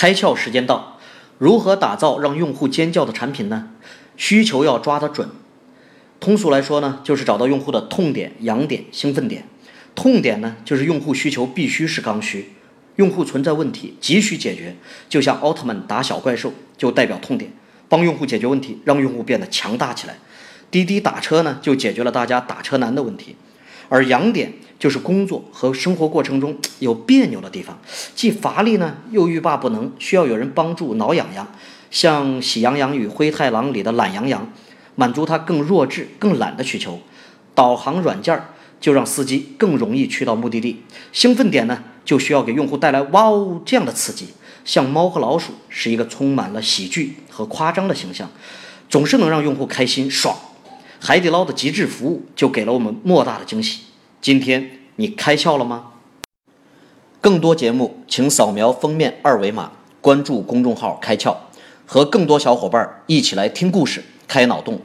开窍时间到，如何打造让用户尖叫的产品呢？需求要抓得准。通俗来说呢，就是找到用户的痛点、痒点、兴奋点。痛点呢，就是用户需求必须是刚需，用户存在问题急需解决，就像奥特曼打小怪兽，就代表痛点，帮用户解决问题，让用户变得强大起来。滴滴打车呢，就解决了大家打车难的问题。而痒点就是工作和生活过程中有别扭的地方，既乏力呢，又欲罢不能，需要有人帮助挠痒痒。像《喜羊羊与灰太狼》里的懒羊羊，满足他更弱智、更懒的需求。导航软件就让司机更容易去到目的地。兴奋点呢，就需要给用户带来“哇哦”这样的刺激。像猫和老鼠是一个充满了喜剧和夸张的形象，总是能让用户开心爽。海底捞的极致服务就给了我们莫大的惊喜。今天你开窍了吗？更多节目，请扫描封面二维码，关注公众号“开窍”，和更多小伙伴一起来听故事、开脑洞。